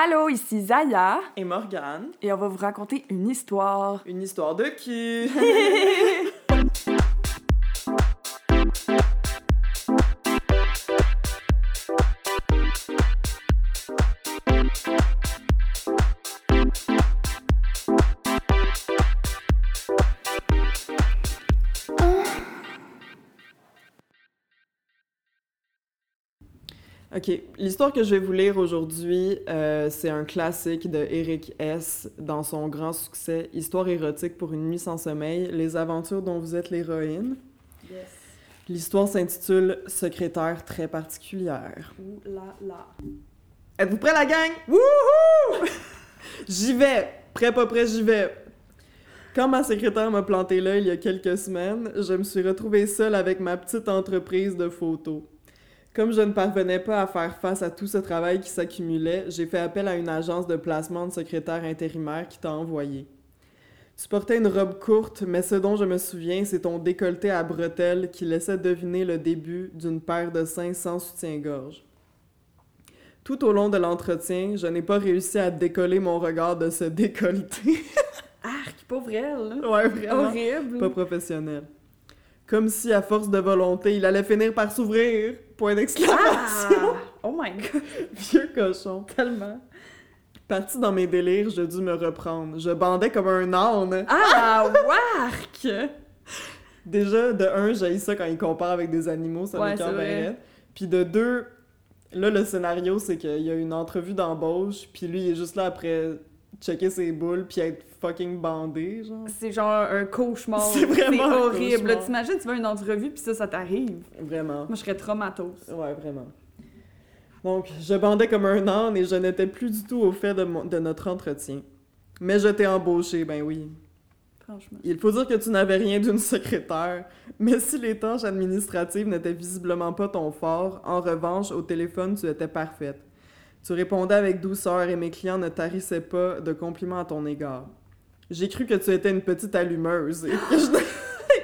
Allô, ici Zaya Et Morgane. et on va vous raconter une histoire. Une histoire de qui? Ok, l'histoire que je vais vous lire aujourd'hui, euh, c'est un classique de Eric S. dans son grand succès Histoire érotique pour une nuit sans sommeil, les aventures dont vous êtes l'héroïne. Yes. L'histoire s'intitule Secrétaire très particulière. Ouh là là. Êtes-vous prêts, la gang? Wouhou! j'y vais! Prêt, pas prêt, j'y vais! Quand ma secrétaire m'a planté là il y a quelques semaines, je me suis retrouvée seule avec ma petite entreprise de photos. Comme je ne parvenais pas à faire face à tout ce travail qui s'accumulait, j'ai fait appel à une agence de placement de secrétaire intérimaire qui t'a envoyé. Tu portais une robe courte, mais ce dont je me souviens, c'est ton décolleté à bretelles qui laissait deviner le début d'une paire de seins sans soutien-gorge. Tout au long de l'entretien, je n'ai pas réussi à décoller mon regard de ce décolleté. Arc, pauvre elle. là. ouais, vraiment. Horrible. Pas professionnel. Comme si, à force de volonté, il allait finir par s'ouvrir. Point d'exclamation. Ah! Oh my god, Vieux cochon. tellement. Parti dans mes délires, je dus me reprendre. Je bandais comme un âne. Ah, wark! Déjà, de un, j'ai ça quand il compare avec des animaux, ça Ouais, raide. Puis de deux, là, le scénario, c'est qu'il y a une entrevue d'embauche, puis lui, il est juste là après checker ses boules, puis être fucking bandé, genre. C'est genre un cauchemar. C'est vraiment horrible. T'imagines, tu vas une entrevue puis ça, ça t'arrive. Vraiment. Moi, je serais traumatos. Ouais, vraiment. Donc, je bandais comme un âne et je n'étais plus du tout au fait de, mon- de notre entretien. Mais je t'ai embauché, ben oui. Franchement. Il faut dire que tu n'avais rien d'une secrétaire, mais si les tâches administratives n'étaient visiblement pas ton fort, en revanche, au téléphone, tu étais parfaite. Tu répondais avec douceur et mes clients ne tarissaient pas de compliments à ton égard. J'ai cru que tu étais une petite allumeuse et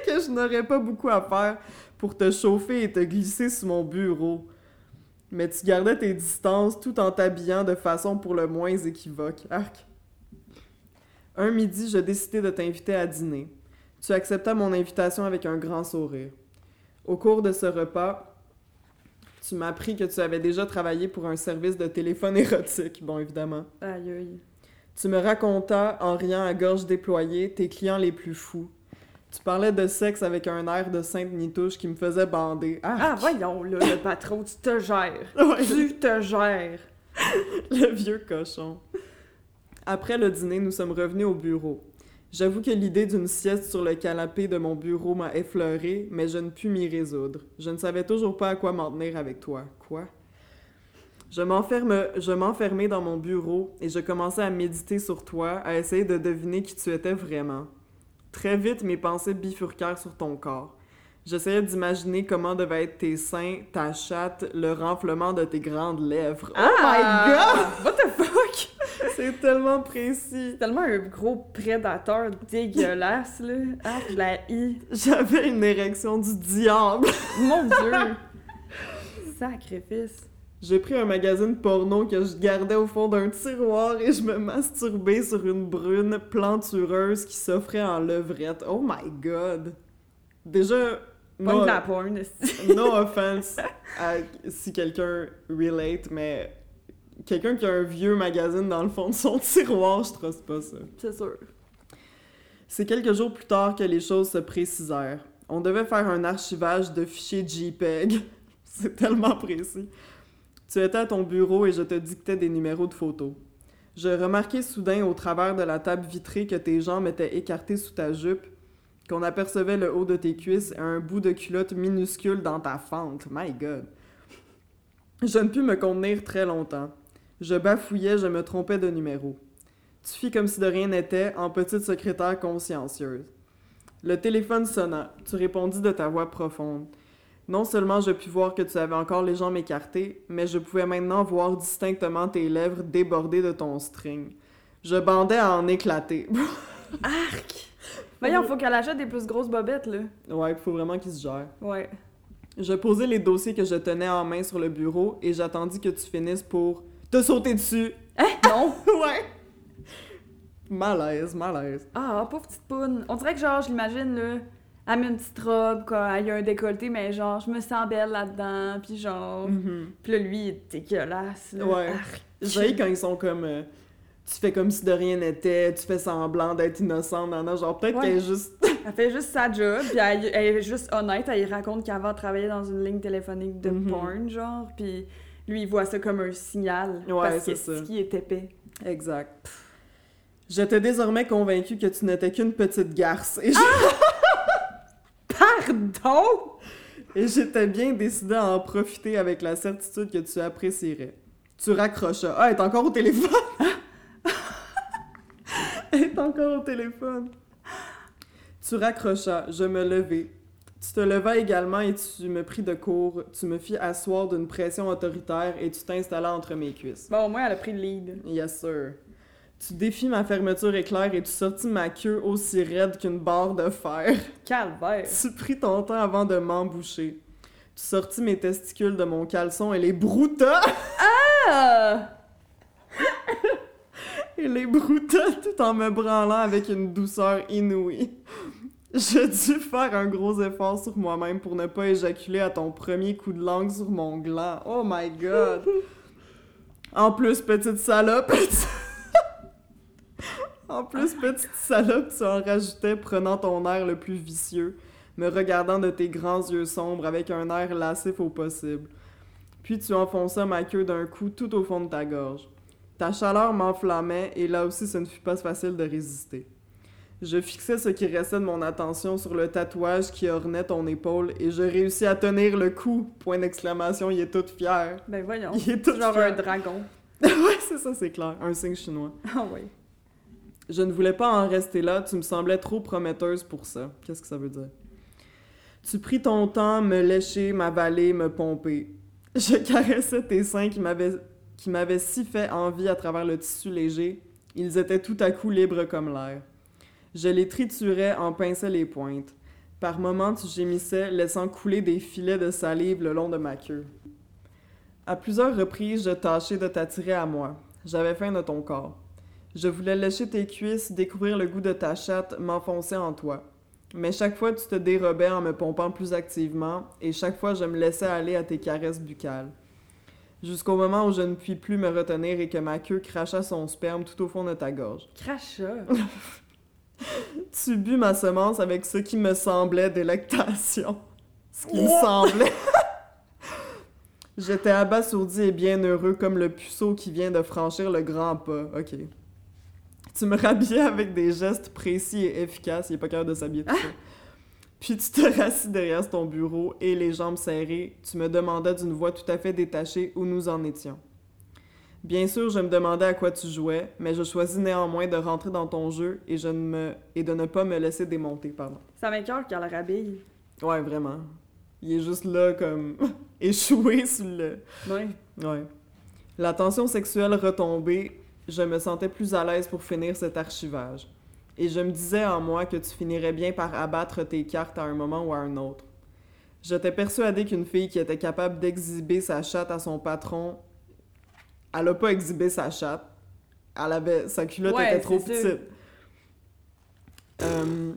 que je, n'aurais pas beaucoup à faire pour te chauffer et te glisser sous mon bureau. Mais tu gardais tes distances tout en t'habillant de façon pour le moins équivoque. Arc. Un midi, je décidai de t'inviter à dîner. Tu accepta mon invitation avec un grand sourire. Au cours de ce repas, tu m'appris que tu avais déjà travaillé pour un service de téléphone érotique, bon évidemment. Aïe aïe. Tu me racontas, en riant à gorge déployée, tes clients les plus fous. Tu parlais de sexe avec un air de sainte nitouche qui me faisait bander. Ah, Ah, voyons, là, le patron, tu te gères. Ouais. Tu te gères. Le vieux cochon. Après le dîner, nous sommes revenus au bureau. J'avoue que l'idée d'une sieste sur le canapé de mon bureau m'a effleuré, mais je ne pus m'y résoudre. Je ne savais toujours pas à quoi m'en tenir avec toi. Quoi? Je m'enferme, je m'enfermais dans mon bureau et je commençais à méditer sur toi, à essayer de deviner qui tu étais vraiment. Très vite, mes pensées bifurquèrent sur ton corps. J'essayais d'imaginer comment devaient être tes seins, ta chatte, le renflement de tes grandes lèvres. Oh my god! What the fuck? C'est tellement précis. Tellement un gros prédateur dégueulasse, là. Ah, je la hais. J'avais une érection du diable. Mon dieu. Sacrifice. J'ai pris un magazine porno que je gardais au fond d'un tiroir et je me masturbais sur une brune plantureuse qui s'offrait en levrette. Oh my god. Déjà, Pas no, de la porn, no offense à- si quelqu'un relate, mais quelqu'un qui a un vieux magazine dans le fond de son tiroir, je trosse pas ça. C'est sûr. C'est quelques jours plus tard que les choses se précisèrent. On devait faire un archivage de fichiers JPEG. C'est tellement précis. Tu étais à ton bureau et je te dictais des numéros de photos. Je remarquai soudain au travers de la table vitrée que tes jambes étaient écartées sous ta jupe, qu'on apercevait le haut de tes cuisses et un bout de culotte minuscule dans ta fente. My God. Je ne pus me contenir très longtemps. Je bafouillais, je me trompais de numéro. Tu fis comme si de rien n'était, en petite secrétaire consciencieuse. Le téléphone sonna. Tu répondis de ta voix profonde. Non seulement je pus voir que tu avais encore les jambes écartées, mais je pouvais maintenant voir distinctement tes lèvres débordées de ton string. Je bandais à en éclater. Arc! Voyons, faut qu'elle achète des plus grosses bobettes, là. ouais, il faut vraiment qu'il se gère. Ouais. Je posai les dossiers que je tenais en main sur le bureau et j'attendis que tu finisses pour T'as sauté dessus. Hein? Non! ouais. Malaise, malaise. Ah, pauvre petite poune. On dirait que, genre, je l'imagine, là, elle met une petite robe, quoi, elle a un décolleté, mais genre, je me sens belle là-dedans, puis genre... Puis là, lui, il est dégueulasse, là. Ouais. Arc. J'ai quand ils sont comme. euh, tu fais comme si de rien n'était, tu fais semblant d'être innocente, nan, nan, genre peut-être Ouais. qu'elle est juste. Elle fait juste sa job, puis elle, elle est juste honnête, elle raconte qu'avant elle travaillait dans une ligne téléphonique de Mhm. porn, genre, puis lui, il voit ça comme un signal, Ouais, parce c'est que ce qui est épais. Exact. J'étais désormais convaincue que tu n'étais qu'une petite garce et j'- Pardon? et j'étais bien décidée à en profiter avec la certitude que tu apprécierais. Tu raccrochas. Ah, elle est encore au téléphone! elle est encore au téléphone. Tu raccrochas, je me levai. Tu te levas également et tu me pris de court. Tu me fis asseoir d'une pression autoritaire et tu t'installa entre mes cuisses. Bon, au moins, elle a pris le lead. Yes, sir. Tu défis ma fermeture éclair et tu sortis ma queue aussi raide qu'une barre de fer. Calvaire. Tu pris ton temps avant de m'emboucher. Tu sortis mes testicules de mon caleçon et les broutas, Ah! et les broutas tout en me branlant avec une douceur inouïe. Je dû faire un gros effort sur moi-même pour ne pas éjaculer à ton premier coup de langue sur mon gland. Oh my god! En plus, petite salope, En plus, petite salope, tu en rajoutais, prenant ton air le plus vicieux, me regardant de tes grands yeux sombres avec un air lascif au possible. Puis tu enfonças ma queue d'un coup tout au fond de ta gorge. Ta chaleur m'enflammait et là aussi ce ne fut pas facile de résister. Je fixais ce qui restait de mon attention sur le tatouage qui ornait ton épaule et je réussis à tenir le coup. Point d'exclamation, il est tout fier. Ben voyons. Il est tout Genre un dragon. ouais, c'est ça, c'est clair. Un signe chinois. Ah oui. Je ne voulais pas en rester là, tu me semblais trop prometteuse pour ça. Qu'est-ce que ça veut dire? Tu pris ton temps, me lécher, m'avaler, me pomper. Je caressais tes seins qui m'avaient qui m'avaient si fait envie à travers le tissu léger. Ils étaient tout à coup libres comme l'air. Je les triturais, en pinçais les pointes. Par moments, tu gémissais, laissant couler des filets de salive le long de ma queue. À plusieurs reprises, je tâchais de t'attirer à moi. J'avais faim de ton corps. Je voulais lécher tes cuisses, découvrir le goût de ta chatte, m'enfoncer en toi. Mais chaque fois, tu te dérobais en me pompant plus activement, et chaque fois, je me laissais aller à tes caresses buccales. Jusqu'au moment où je ne puis plus me retenir et que ma queue cracha son sperme tout au fond de ta gorge. Crachat. Tu bus ma semence avec ce qui me semblait délectation. Ce qui me semblait. J'étais abasourdi et bien heureux comme le puceau qui vient de franchir le grand pas. Ok. Tu me rhabillais avec des gestes précis et efficaces. Il est pas capable de s'habiller tout ça. Puis tu te rassis derrière ton bureau et les jambes serrées, tu me demandais d'une voix tout à fait détachée où nous en étions. Bien sûr, je me demandais à quoi tu jouais, mais je choisis néanmoins de rentrer dans ton jeu et, je ne me... et de ne pas me laisser démonter, pardon. Ça m'écoeure qu'elle le rhabille. Ouais, vraiment. Il est juste là comme échoué sur le... Ouais. Ouais. La tension sexuelle retombée, je me sentais plus à l'aise pour finir cet archivage. Et je me disais en moi que tu finirais bien par abattre tes cartes à un moment ou à un autre. J'étais persuadée qu'une fille qui était capable d'exhiber sa chatte à son patron, elle a pas exhibé sa chatte. Elle avait sa culotte Ouais, était trop petite. Euh,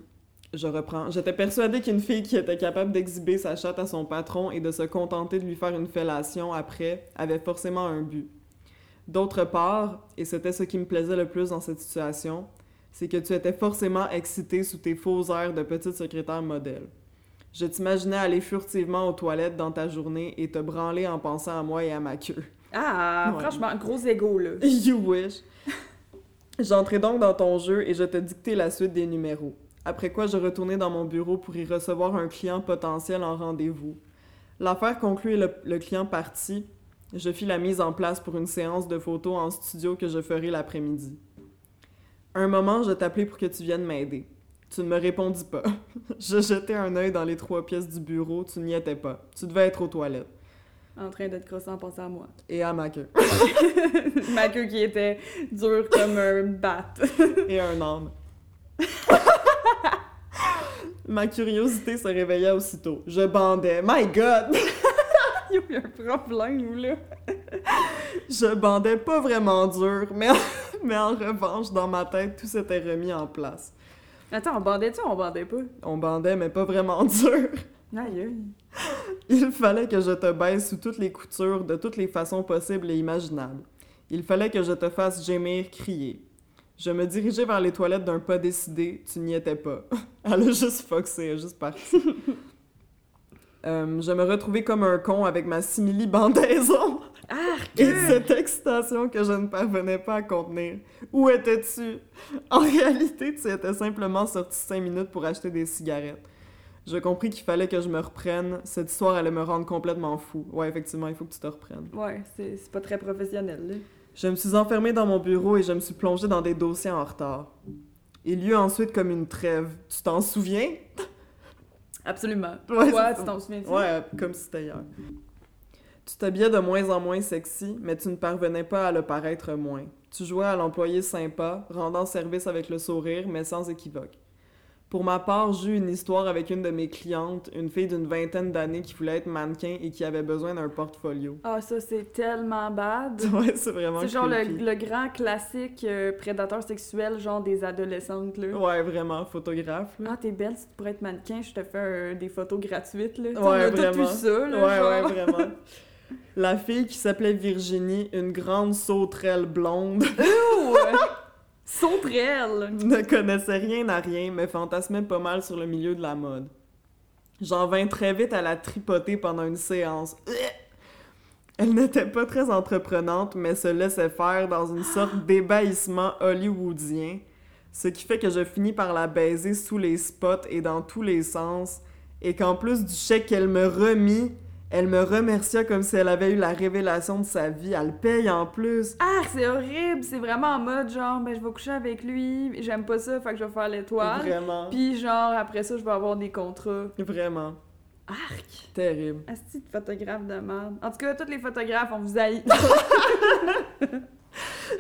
je reprends. J'étais persuadée qu'une fille qui était capable d'exhiber sa chatte à son patron et de se contenter de lui faire une fellation après avait forcément un but. D'autre part, et c'était ce qui me plaisait le plus dans cette situation, c'est que tu étais forcément excitée sous tes faux airs de petite secrétaire modèle. Je t'imaginais aller furtivement aux toilettes dans ta journée et te branler en pensant à moi et à ma queue. Ah, Ouais. franchement, gros égo, là. You wish. J'entrai donc dans ton jeu et je te dictai la suite des numéros. Après quoi, je retournai dans mon bureau pour y recevoir un client potentiel en rendez-vous. L'affaire conclue et le, le client parti, je fis la mise en place pour une séance de photos en studio que je ferai l'après-midi. Un moment, je t'appelai pour que tu viennes m'aider. Tu ne me répondis pas. je jetai un œil dans les trois pièces du bureau, tu n'y étais pas. Tu devais être aux toilettes. En train de te crosser en pensant à moi. Et à ma queue. Ma queue qui était dure comme un bat. et un âne. Ma curiosité se réveilla aussitôt. Je bandais. My God! Il y a un problème, là. Je bandais pas vraiment dur, mais, mais en revanche, dans ma tête, tout s'était remis en place. Attends, on bandait-tu ou on bandait pas? On bandait, mais pas vraiment dur. Aïe, aïe. Il fallait que je te baisse sous toutes les coutures, de toutes les façons possibles et imaginables. Il fallait que je te fasse gémir, crier. Je me dirigeais vers les toilettes d'un pas décidé, tu n'y étais pas. Elle a juste foxé, elle est juste partie. Euh, je me retrouvais comme un con avec ma simili-bandaison et cette excitation que je ne parvenais pas à contenir. Où étais-tu? En réalité, tu étais simplement sorti cinq minutes pour acheter des cigarettes. Je compris qu'il fallait que je me reprenne. Cette histoire allait me rendre complètement fou. Ouais, effectivement, il faut que tu te reprennes. Ouais, c'est c'est pas très professionnel, là. Je me suis enfermée dans mon bureau et je me suis plongée dans des dossiers en retard. Il y eut ensuite comme une trêve. Tu t'en souviens? Absolument. Ouais, tu t'en souviens Ouais, comme si c'était hier. Tu t'habillais de moins en moins sexy, mais tu ne parvenais pas à le paraître moins. Tu jouais à l'employé sympa, rendant service avec le sourire, mais sans équivoque. Pour ma part, j'eus une histoire avec une de mes clientes, une fille d'une vingtaine d'années qui voulait être mannequin et qui avait besoin d'un portfolio. Ah, ça, c'est tellement bad. Ouais, c'est vraiment C'est genre le, grand classique euh, prédateur sexuel, genre des adolescentes, là. Ouais, vraiment, photographe. là. Ah, t'es belle, si tu pourrais être mannequin, je te fais euh, des photos gratuites, là. Ouais, on a vraiment. vu ça, là. ouais, genre. ouais, vraiment. La fille qui s'appelait Virginie, une grande sauterelle blonde, Ouh! Sauterelle! ne connaissait rien à rien, mais fantasmait pas mal sur le milieu de la mode. J'en vins très vite à la tripoter pendant une séance. Elle n'était pas très entreprenante, mais se laissait faire dans une sorte d'ébahissement hollywoodien, ce qui fait que je finis par la baiser sous les spots et dans tous les sens, et qu'en plus du chèque qu'elle me remit, elle me remercia comme si elle avait eu la révélation de sa vie. Elle paye en plus. Ah, c'est horrible! C'est vraiment en mode genre, ben je vais coucher avec lui, j'aime pas ça, fait que je vais faire l'étoile. Vraiment. Puis genre, après ça, je vais avoir des contrats. Vraiment. Arc! Terrible. Asti de photographe de merde. En tout cas, tous les photographes, on vous haït.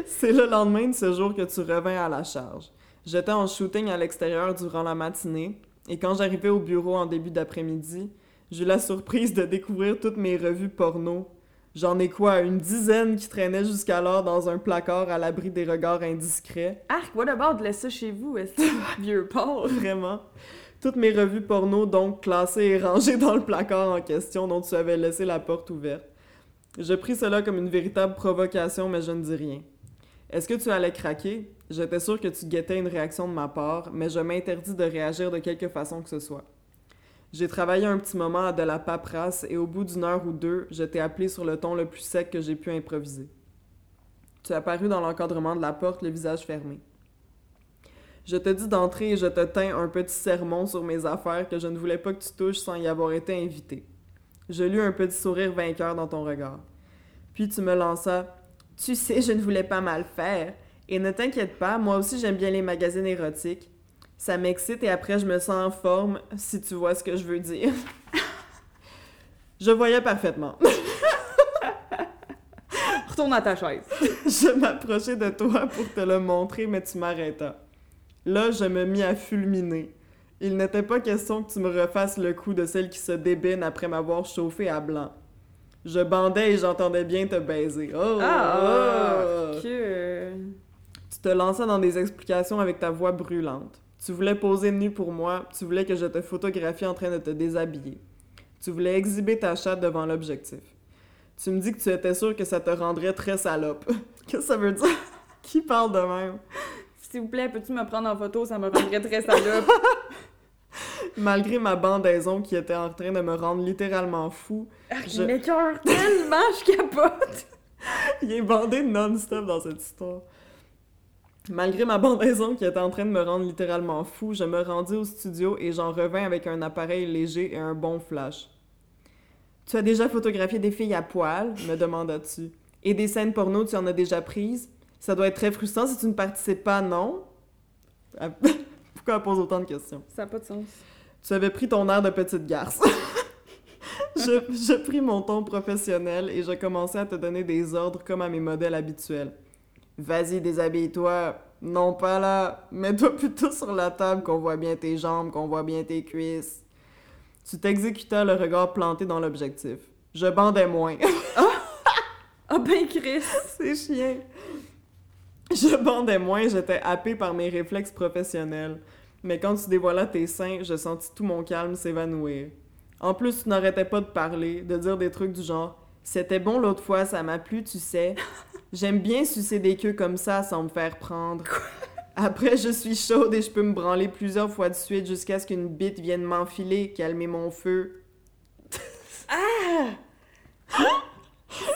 C'est le lendemain de ce jour que tu revins à la charge. J'étais en shooting à l'extérieur durant la matinée, et quand j'arrivais au bureau en début d'après-midi, j'eus la surprise de découvrir toutes mes revues porno. J'en ai quoi, une dizaine qui traînaient jusqu'alors dans un placard à l'abri des regards indiscrets. Arc, what about laisse ça chez vous, esti de vieux porc? Vraiment. Toutes mes revues porno, donc classées et rangées dans le placard en question dont tu avais laissé la porte ouverte. Je pris cela comme une véritable provocation, mais je ne dis rien. Est-ce que tu allais craquer? J'étais sûr que tu guettais une réaction de ma part, mais je m'interdis de réagir de quelque façon que ce soit. J'ai travaillé un petit moment à de la paperasse et au bout d'une heure ou deux, je t'ai appelé sur le ton le plus sec que j'ai pu improviser. Tu as paru dans l'encadrement de la porte, le visage fermé. Je te dis d'entrer et je te tins un petit sermon sur mes affaires que je ne voulais pas que tu touches sans y avoir été invité. Je lus un petit sourire vainqueur dans ton regard. Puis tu me lança Tu sais, je ne voulais pas mal faire. Et ne t'inquiète pas, moi aussi j'aime bien les magazines érotiques. Ça m'excite et après je me sens en forme, si tu vois ce que je veux dire. je voyais parfaitement. Retourne à ta chaise. Je m'approchai de toi pour te le montrer, mais tu m'arrêtas. Là, je me mis à fulminer. Il n'était pas question que tu me refasses le coup de celle qui se débine après m'avoir chauffé à blanc. Je bandais et j'entendais bien te baiser. Oh! Ah, oh. que... Tu te lançais dans des explications avec ta voix brûlante. Tu voulais poser nu pour moi, tu voulais que je te photographie en train de te déshabiller. Tu voulais exhiber ta chatte devant l'objectif. Tu me dis que tu étais sûr que ça te rendrait très salope. Qu'est-ce que ça veut dire? Qui parle de même? S'il vous plaît, peux-tu me prendre en photo? Ça me rendrait très salope. Malgré ma bandaison qui était en train de me rendre littéralement fou, Arc, Je- il m'écoeure tellement, je capote. il est bandé non-stop dans cette histoire. Malgré ma bandaison qui était en train de me rendre littéralement fou, je me rendis au studio et j'en revins avec un appareil léger et un bon flash. Tu as déjà photographié des filles à poil me demandas-tu. Et des scènes porno, tu en as déjà prises? Ça doit être très frustrant si tu ne participes pas, non? Ah, Pourquoi elle pose autant de questions? Ça n'a pas de sens. Tu avais pris ton air de petite garce. je, je pris mon ton professionnel et je commençais à te donner des ordres comme à mes modèles habituels. Vas-y, déshabille-toi. Non, pas là. Mets-toi plutôt sur la table qu'on voit bien tes jambes, qu'on voit bien tes cuisses. Tu t'exécutais le regard planté dans l'objectif. Je bandais moins. Ah ben Chris! C'est chien. Je bandais moins, j'étais happée par mes réflexes professionnels. Mais quand tu dévoilais tes seins, je sentis tout mon calme s'évanouir. En plus, tu n'arrêtais pas de parler, de dire des trucs du genre C'était bon l'autre fois, ça m'a plu, tu sais. J'aime bien sucer des queues comme ça sans me faire prendre. Après, je suis chaude et je peux me branler plusieurs fois de suite jusqu'à ce qu'une bite vienne m'enfiler, calmer mon feu.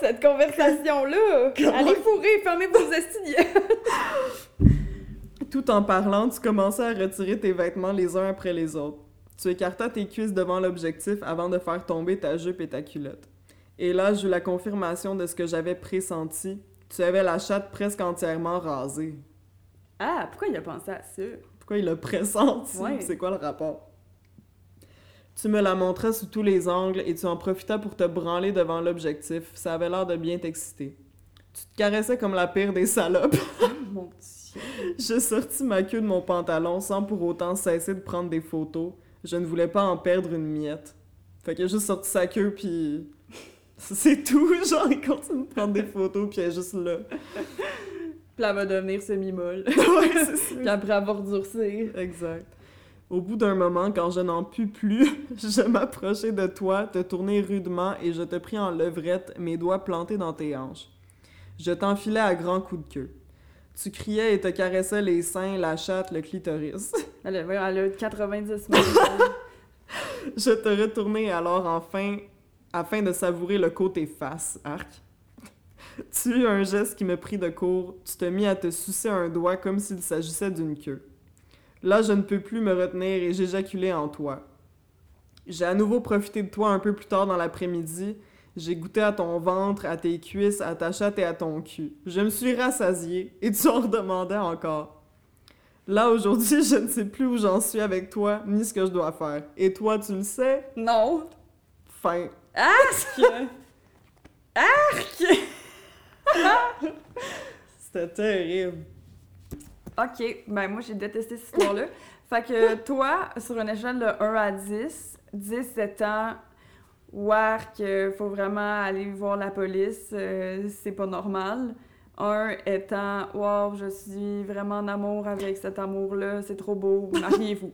Cette conversation-là! Allez fourrer, fermez vos estudiants! Tout en parlant, tu commençais à retirer tes vêtements les uns après les autres. Tu écartas tes cuisses devant l'objectif avant de faire tomber ta jupe et ta culotte. Et là, j'eus la confirmation de ce que j'avais pressenti. Tu avais la chatte presque entièrement rasée. Ah, pourquoi il a pensé à ça? Pourquoi il l'a pressenti? Ouais. C'est quoi le rapport? Tu me la montrais sous tous les angles et tu en profitas pour te branler devant l'objectif. Ça avait l'air de bien t'exciter. Tu te caressais comme la pire des salopes. Oh mon dieu! Je sortis ma queue de mon pantalon sans pour autant cesser de prendre des photos. Je ne voulais pas en perdre une miette. Fait qu'il a juste sorti sa queue, puis... C'est tout, genre, il continue de prendre des photos, puis elle est juste là. Puis elle va devenir semi-molle. ouais, c'est ça. Puis après avoir durcir. Exact. Au bout d'un moment, quand je n'en pus plus, je m'approchai de toi, te tournai rudement et je te pris en levrette, mes doigts plantés dans tes hanches. Je t'enfilais à grands coups de queue. Tu criais et te caressais les seins, la chatte, le clitoris. Elle a, elle a 90 000. Je te retournai alors enfin afin de savourer le côté face, arc. Tu eus un geste qui me prit de court, tu te mis à te sucer un doigt comme s'il s'agissait d'une queue. Là, je ne peux plus me retenir et j'éjaculai en toi. J'ai à nouveau profité de toi un peu plus tard dans l'après-midi. J'ai goûté à ton ventre, à tes cuisses, à ta chatte et à ton cul. Je me suis rassasié et tu en redemandais encore. Là, aujourd'hui, je ne sais plus où j'en suis avec toi, ni ce que je dois faire. Et toi, tu le sais? non! Fin. Arc! Arc! C'était terrible. Ok, ben moi j'ai détesté cette histoire-là. Fait que toi, sur une échelle de 1 à 10, 10 étant Wark, euh, faut vraiment aller voir la police, euh, c'est pas normal. 1 étant Wow, je suis vraiment en amour avec cet amour-là, c'est trop beau, mariez-vous.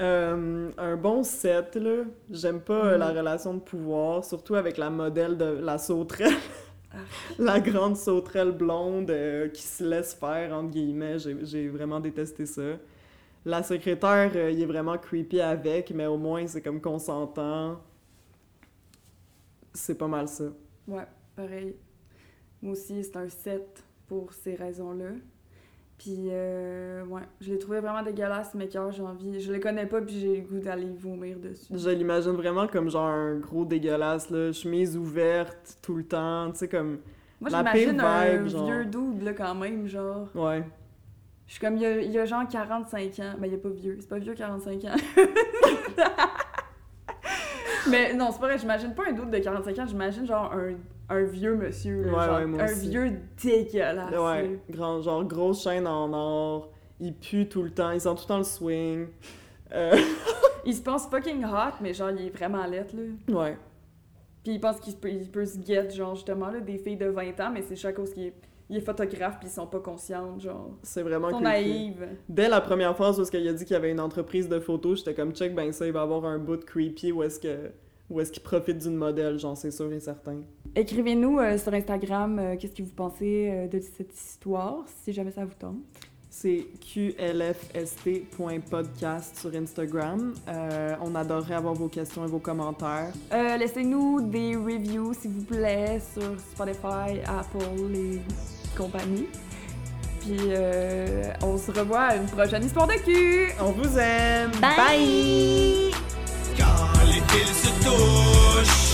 Euh, un bon set, là. J'aime pas euh, la relation de pouvoir, surtout avec la modèle de la sauterelle. la grande sauterelle blonde euh, qui se laisse faire, entre guillemets. J'ai vraiment détesté ça. La secrétaire, euh, il est vraiment creepy avec, mais au moins, c'est comme consentant. C'est pas mal ça. Ouais, pareil. Moi aussi, c'est un 7 pour ces raisons-là. Puis, euh, ouais, je l'ai trouvé vraiment dégueulasse, mais j'ai envie. Je le connais pas, puis j'ai le goût d'aller vomir dessus. Je l'imagine vraiment comme genre un gros dégueulasse, là. Chemise ouverte tout le temps, tu sais, comme... Moi, la j'imagine un vibe, genre. vieux dude, là, quand même, genre. Ouais. Je suis comme, il y a, il y a genre 45 ans. Ben, il est pas vieux. C'est pas vieux, 45 ans. mais non, c'est pas vrai, j'imagine pas un dude de 45 ans, j'imagine genre un, un vieux monsieur. là, Ouais, genre, ouais, moi un aussi. vieux dégueulasse. Ouais, grand, genre grosse chaîne en or, ils puent tout le temps, ils sont tout le temps le swing. Euh, Il se pense fucking hot, mais genre, il est vraiment laid, là. ouais, Puis il pense qu'il peut, il peut se get, genre, justement, là, des filles de 20 ans, mais c'est chaque cause qu'il est, il est photographe, puis ils sont pas conscientes, genre. c'est vraiment sont naïves. Dès la première phrase où est-ce qu'il a dit qu'il y avait une entreprise de photos, j'étais comme check, ben ça, il va avoir un bout de creepy où est-ce que où est-ce qu'il profite d'une modèle, j'en sais sûr et certain. Écrivez-nous euh, sur Instagram euh, qu'est-ce que vous pensez euh, de cette histoire, si jamais ça vous tente. C'est qlfst.podcast sur Instagram. on adorerait avoir vos questions et vos commentaires. Laissez-nous des reviews, s'il vous plaît, sur Spotify, Apple et compagnie. Puis on se revoit à une prochaine histoire de cul. On vous aime. Bye. Bye. Quand les se touchent.